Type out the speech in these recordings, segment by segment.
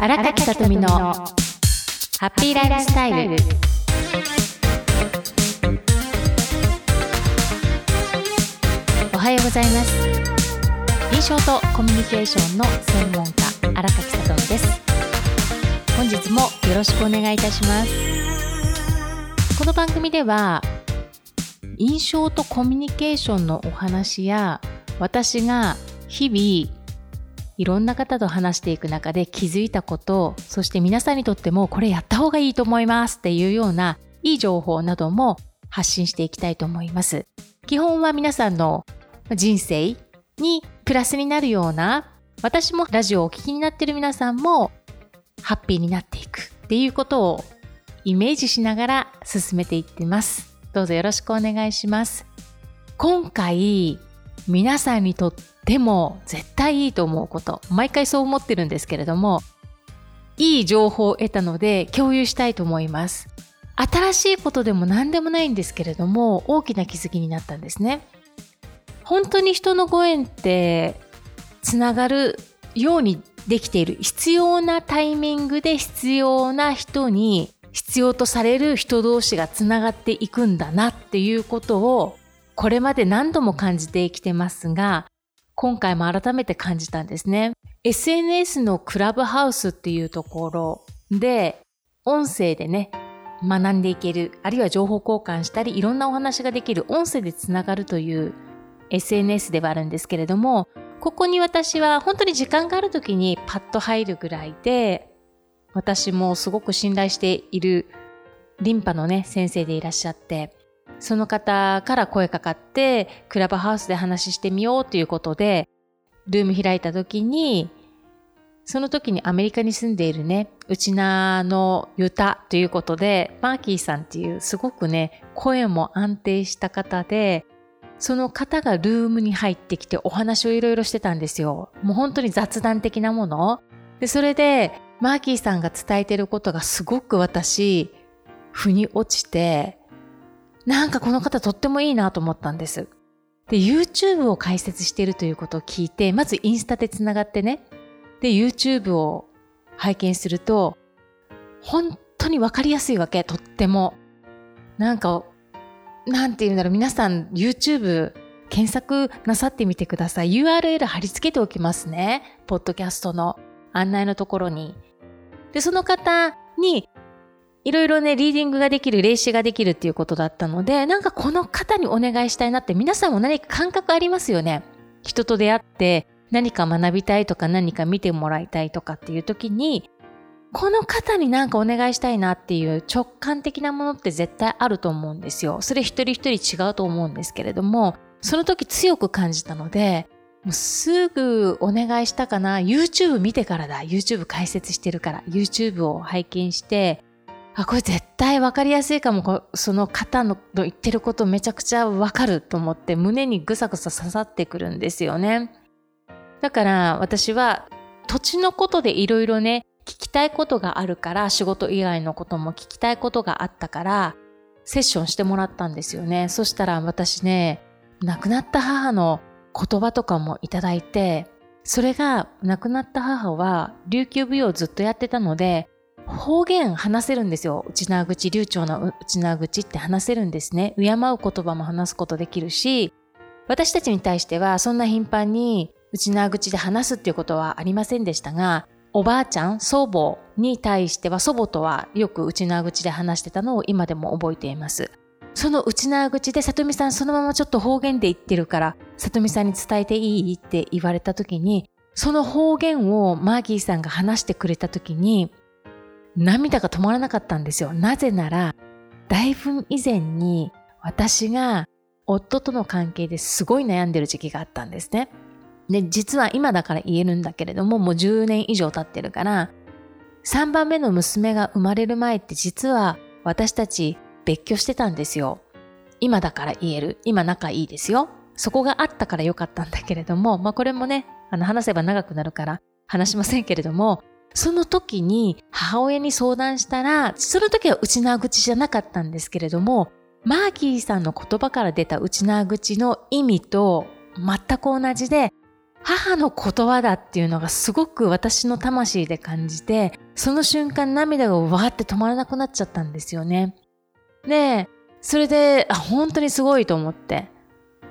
荒垣さとみのハッピーライフスタイル。おはようございます。印象とコミュニケーションの専門家荒垣さとみです。本日もよろしくお願いいたします。この番組では印象とコミュニケーションのお話や私が日々いろんな方と話していく中で気づいたことそして皆さんにとってもこれやった方がいいと思いますっていうようないい情報なども発信していきたいと思います。基本は皆さんの人生にプラスになるような私もラジオをお聞きになっている皆さんもハッピーになっていくっていうことをイメージしながら進めていってます。どうぞよろしくお願いします。今回皆さんにとっても絶対いいと思うこと。毎回そう思ってるんですけれどもいい情報を得たので共有したいと思います。新しいことでも何でもないんですけれども大きな気づきになったんですね。本当に人のご縁ってつながるようにできている。必要なタイミングで必要な人に必要とされる人同士がつながっていくんだなっていうことをこれまで何度も感じてきてますが、今回も改めて感じたんですね。SNS のクラブハウスっていうところで、音声でね、学んでいける、あるいは情報交換したり、いろんなお話ができる音声でつながるという SNS ではあるんですけれども、ここに私は本当に時間がある時にパッと入るぐらいで、私もすごく信頼しているリンパのね、先生でいらっしゃって、その方から声かかって、クラブハウスで話してみようということで、ルーム開いた時に、その時にアメリカに住んでいるね、うちなのユタということで、マーキーさんっていうすごくね、声も安定した方で、その方がルームに入ってきてお話をいろいろしてたんですよ。もう本当に雑談的なもの。で、それで、マーキーさんが伝えてることがすごく私、腑に落ちて、なんかこの方とってもいいなと思ったんです。で、YouTube を解説しているということを聞いて、まずインスタでつながってね、で、YouTube を拝見すると、本当にわかりやすいわけ、とっても。なんか、なんて言うんだろう、皆さん YouTube 検索なさってみてください。URL 貼り付けておきますね。ポッドキャストの案内のところに。で、その方にいろいろね、リーディングができる、霊視ができるっていうことだったので、なんかこの方にお願いしたいなって皆さんも何か感覚ありますよね。人と出会って何か学びたいとか何か見てもらいたいとかっていう時に、この方になんかお願いしたいなっていう直感的なものって絶対あると思うんですよ。それ一人一人違うと思うんですけれども、その時強く感じたので、もうすぐお願いしたかな。YouTube 見てからだ。YouTube 解説してるから。YouTube を拝見して、あ、これ絶対分かりやすいかも。その方の言ってることめちゃくちゃ分かると思って胸にぐさぐさ刺さってくるんですよね。だから私は土地のことでいろいろね、聞きたいことがあるから、仕事以外のことも聞きたいことがあったから、セッションしてもらったんですよね。そしたら私ね、亡くなった母の言葉とかもいただいて、それが亡くなった母は琉球舞踊をずっとやってたので、方言話せるんですよ。内縄口、流暢な内縄口って話せるんですね。敬う言葉も話すことできるし、私たちに対してはそんな頻繁に内縄口で話すっていうことはありませんでしたが、おばあちゃん、祖母に対しては祖母とはよく内縄口で話してたのを今でも覚えています。その内縄口で里美さんそのままちょっと方言で言ってるから里美さんに伝えていいって言われた時にその方言をマーギーさんが話してくれた時に涙が止まらなかったんですよ。なぜなら、だいぶ以前に私が夫との関係ですごい悩んでる時期があったんですね。で、実は今だから言えるんだけれども、もう10年以上経ってるから、3番目の娘が生まれる前って実は私たち別居してたんですよ。今だから言える。今仲いいですよ。そこがあったからよかったんだけれども、まあこれもね、あの話せば長くなるから話しませんけれども、その時に母親に相談したら、その時は内縄口じゃなかったんですけれども、マーキーさんの言葉から出た内縄口の意味と全く同じで、母の言葉だっていうのがすごく私の魂で感じて、その瞬間涙がわーって止まらなくなっちゃったんですよね。で、それで、あ、本当にすごいと思って。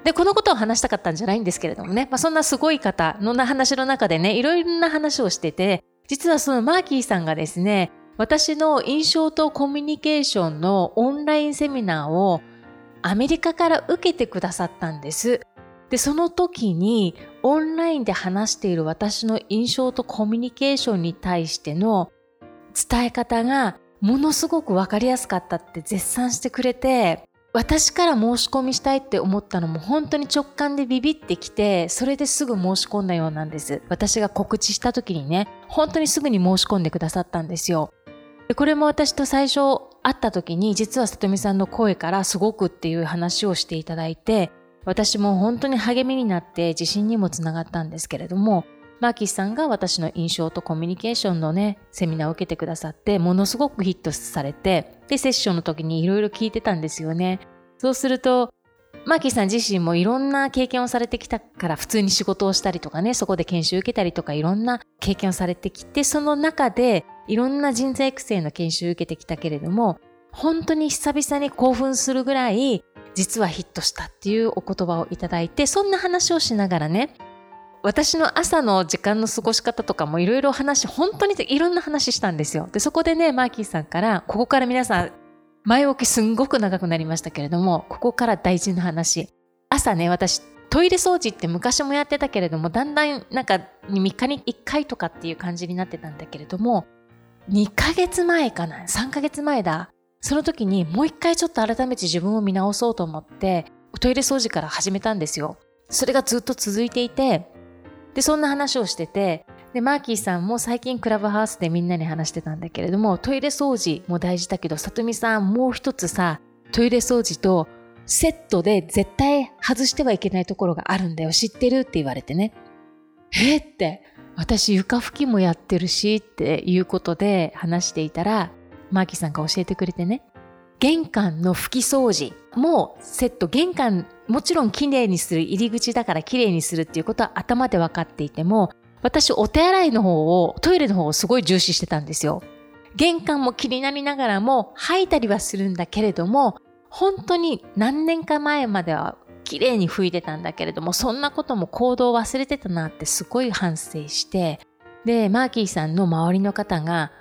で、このことを話したかったんじゃないんですけれどもね、まあ、そんなすごい方の話の中でね、いろいろな話をしてて、実はそのマーキーさんがですね、私の印象とコミュニケーションのオンラインセミナーをアメリカから受けてくださったんです。で、その時にオンラインで話している私の印象とコミュニケーションに対しての伝え方がものすごくわかりやすかったって絶賛してくれて、私から申し込みしたいって思ったのも本当に直感でビビってきて、それですぐ申し込んだようなんです。私が告知した時にね、本当にすぐに申し込んでくださったんですよ。でこれも私と最初会った時に実は里美さんの声からすごくっていう話をしていただいて私も本当に励みになって自信にもつながったんですけれどもマーキーさんが私の印象とコミュニケーションのねセミナーを受けてくださってものすごくヒットされてでセッションの時にいろいろ聞いてたんですよね。そうするとマーキーさん自身もいろんな経験をされてきたから普通に仕事をしたりとかねそこで研修受けたりとかいろんな経験をされてきてその中でいろんな人材育成の研修を受けてきたけれども、本当に久々に興奮するぐらい、実はヒットしたっていうお言葉をいただいて、そんな話をしながらね、私の朝の時間の過ごし方とかもいろいろ話、本当にいろんな話したんですよ。で、そこでね、マーキーさんから、ここから皆さん、前置きすんごく長くなりましたけれども、ここから大事な話。朝ね、私、トイレ掃除って昔もやってたけれども、だんだんなんか3日に1回とかっていう感じになってたんだけれども、2ヶ月前かな ?3 ヶ月前だ。その時にもう一回ちょっと改めて自分を見直そうと思って、トイレ掃除から始めたんですよ。それがずっと続いていて、で、そんな話をしてて、で、マーキーさんも最近クラブハウスでみんなに話してたんだけれども、トイレ掃除も大事だけど、さとみさんもう一つさ、トイレ掃除とセットで絶対外してはいけないところがあるんだよ。知ってるって言われてね。えって、私床拭きもやってるしっていうことで話していたら、マーキーさんが教えてくれてね。玄関の拭き掃除もセット、玄関もちろんきれいにする入り口だからきれいにするっていうことは頭で分かっていても、私お手洗いの方を、トイレの方をすごい重視してたんですよ。玄関も気になりながらも吐いたりはするんだけれども、本当に何年か前までは綺麗に拭いてたんだけれども、そんなことも行動を忘れてたなってすごい反省して、で、マーキーさんの周りの方が、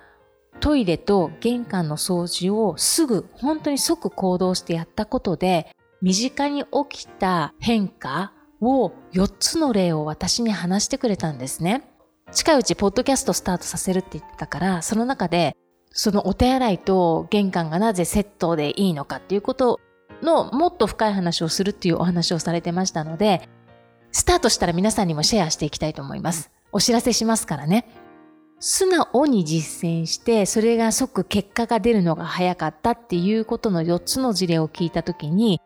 トイレと玄関の掃除をすぐ、本当に即行動してやったことで、身近に起きた変化を4つの例を私に話してくれたんですね。近いうちポッドキャストスタートさせるって言ってたから、その中で、そのお手洗いと玄関がなぜセットでいいのかっていうことのもっと深い話をするっていうお話をされてましたので、スタートしたら皆さんにもシェアしていきたいと思います。お知らせしますからね。素直に実践して、それが即結果が出るのが早かったっていうことの4つの事例を聞いたときに、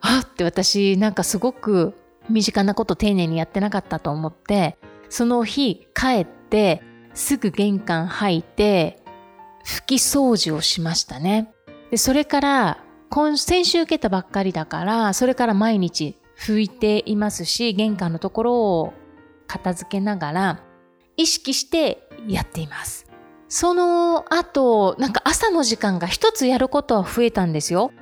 あって私なんかすごく身近なこと丁寧にやってなかったと思って、その日帰ってすぐ玄関入って拭き掃除をしましたね。でそれから今先週受けたばっかりだから、それから毎日拭いていますし、玄関のところを片付けながら、意識してやっています。その後、なんか朝の時間が一つやることは増えたんですよ。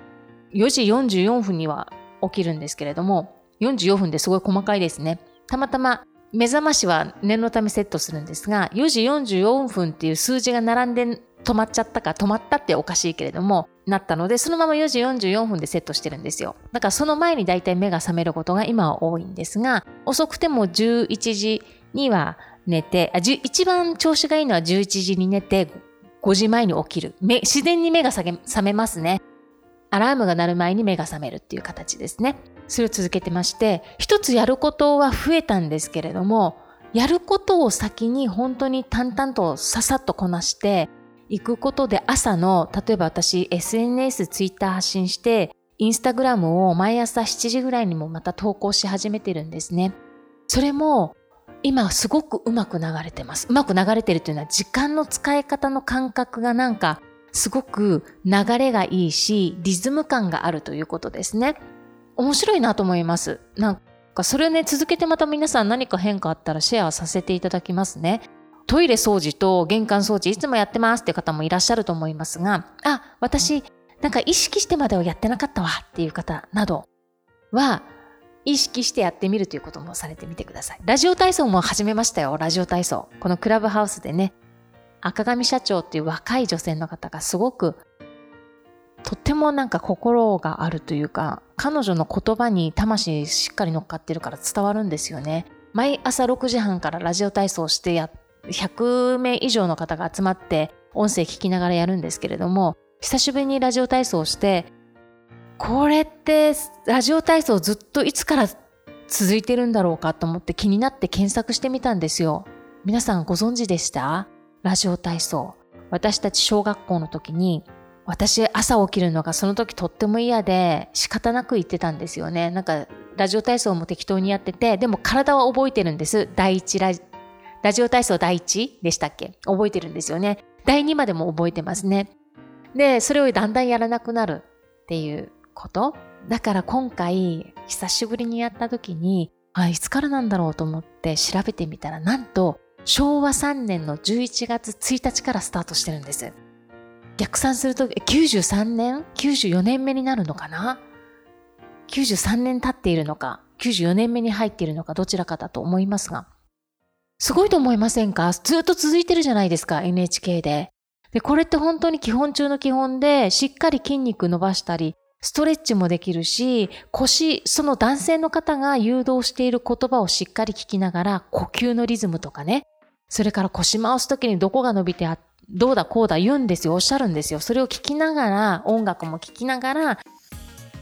4時44分には起きるんですけれども、44分ですごい細かいですね。たまたま目覚ましは念のためセットするんですが、4時44分っていう数字が並んで止まっちゃったか、止まったっておかしいけれども、なったので、そのまま4時44分でセットしてるんですよ。だからその前に大体目が覚めることが今は多いんですが、遅くても11時には寝て、あ一番調子がいいのは11時に寝て、5時前に起きる。自然に目が覚めますね。アラームが鳴る前に目が覚めるっていう形ですね。それを続けてまして、一つやることは増えたんですけれども、やることを先に本当に淡々とささっとこなして、行くことで朝の、例えば私 SNS、ツイッター発信して、インスタグラムを毎朝7時ぐらいにもまた投稿し始めてるんですね。それも今すごくうまく流れてます。うまく流れてるっていうのは時間の使い方の感覚がなんかすごく流れがいいし、リズム感があるということですね。面白いなと思います。なんか、それをね、続けてまた皆さん何か変化あったらシェアさせていただきますね。トイレ掃除と玄関掃除いつもやってますって方もいらっしゃると思いますが、あ、私、なんか意識してまではやってなかったわっていう方などは、意識してやってみるということもされてみてください。ラジオ体操も始めましたよ、ラジオ体操。このクラブハウスでね、赤上社長っていう若い女性の方がすごくとってもなんか心があるというか彼女の言葉に魂しっかり乗っかってるから伝わるんですよね毎朝6時半からラジオ体操してや100名以上の方が集まって音声聞きながらやるんですけれども久しぶりにラジオ体操をしてこれってラジオ体操ずっといつから続いてるんだろうかと思って気になって検索してみたんですよ皆さんご存知でした？ラジオ体操。私たち小学校の時に、私朝起きるのがその時とっても嫌で仕方なく言ってたんですよね。なんかラジオ体操も適当にやってて、でも体は覚えてるんです。第一ラジラジオ体操第一でしたっけ？覚えてるんですよね。第2までも覚えてますね。で、それをだんだんやらなくなるっていうこと？だから今回、久しぶりにやった時に、あ、いつからなんだろうと思って調べてみたら、なんと昭和3年の11月1日からスタートしてるんです。逆算すると93年 ?94 年目になるのかな ?93 年経っているのか、94年目に入っているのか、どちらかだと思いますが。すごいと思いませんか？ずっと続いてるじゃないですか、NHK で。で、これって本当に基本中の基本で、しっかり筋肉伸ばしたり、ストレッチもできるし、腰、その男性の方が誘導している言葉をしっかり聞きながら、呼吸のリズムとかね、それから腰回すときにどこが伸びてあ、どうだこうだ言うんですよ、おっしゃるんですよ。それを聞きながら、音楽も聞きながら、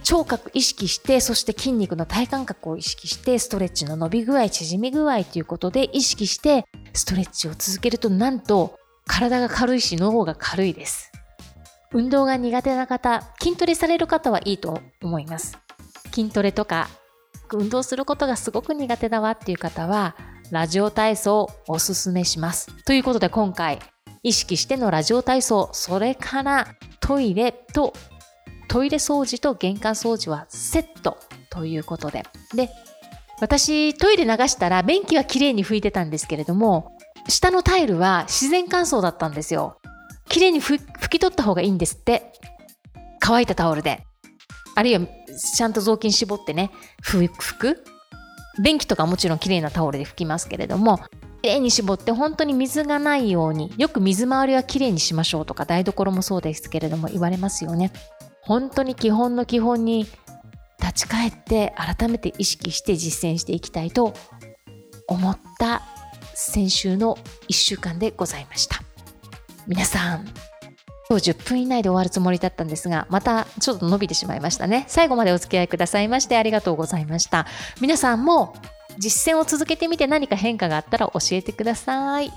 聴覚意識して、そして筋肉の体感覚を意識して、ストレッチの伸び具合、縮み具合ということで意識して、ストレッチを続けると、なんと、体が軽いし、脳が軽いです。運動が苦手な方、筋トレされる方はいいと思います。筋トレとか、運動することがすごく苦手だわっていう方は、ラジオ体操をおすすめします。ということで今回、意識してのラジオ体操、それからトイレと、トイレ掃除と玄関掃除はセットということで。で、私トイレ流したら便器はきれいに拭いてたんですけれども、下のタイルは自然乾燥だったんですよ。きれいに拭き取った方がいいんですって。乾いたタオルで。あるいはちゃんと雑巾絞ってね、拭く便器とかもちろん綺麗なタオルで拭きますけれども、綺麗に絞って本当に水がないように、よく水回りは綺麗にしましょうとか台所もそうですけれども言われますよね。本当に基本の基本に立ち返って改めて意識して実践していきたいと思った先週の1週間でございました。皆さん、今日10分以内で終わるつもりだったんですが、またちょっと伸びてしまいましたね。最後までお付き合いくださいましてありがとうございました。皆さんも実践を続けてみて何か変化があったら教えてください。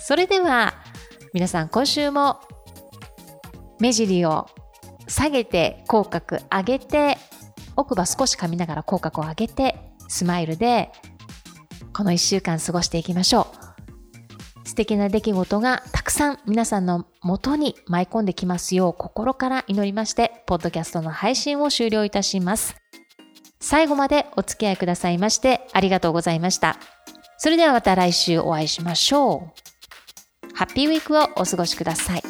それでは皆さん今週も目尻を下げて口角上げて奥歯少し噛みながら口角を上げてスマイルでこの1週間過ごしていきましょう。素敵な出来事がたくさん皆さんの元に舞い込んできますよう心から祈りまして、ポッドキャストの配信を終了いたします。最後までお付き合いくださいましてありがとうございました。それではまた来週お会いしましょう。ハッピーウィークをお過ごしください。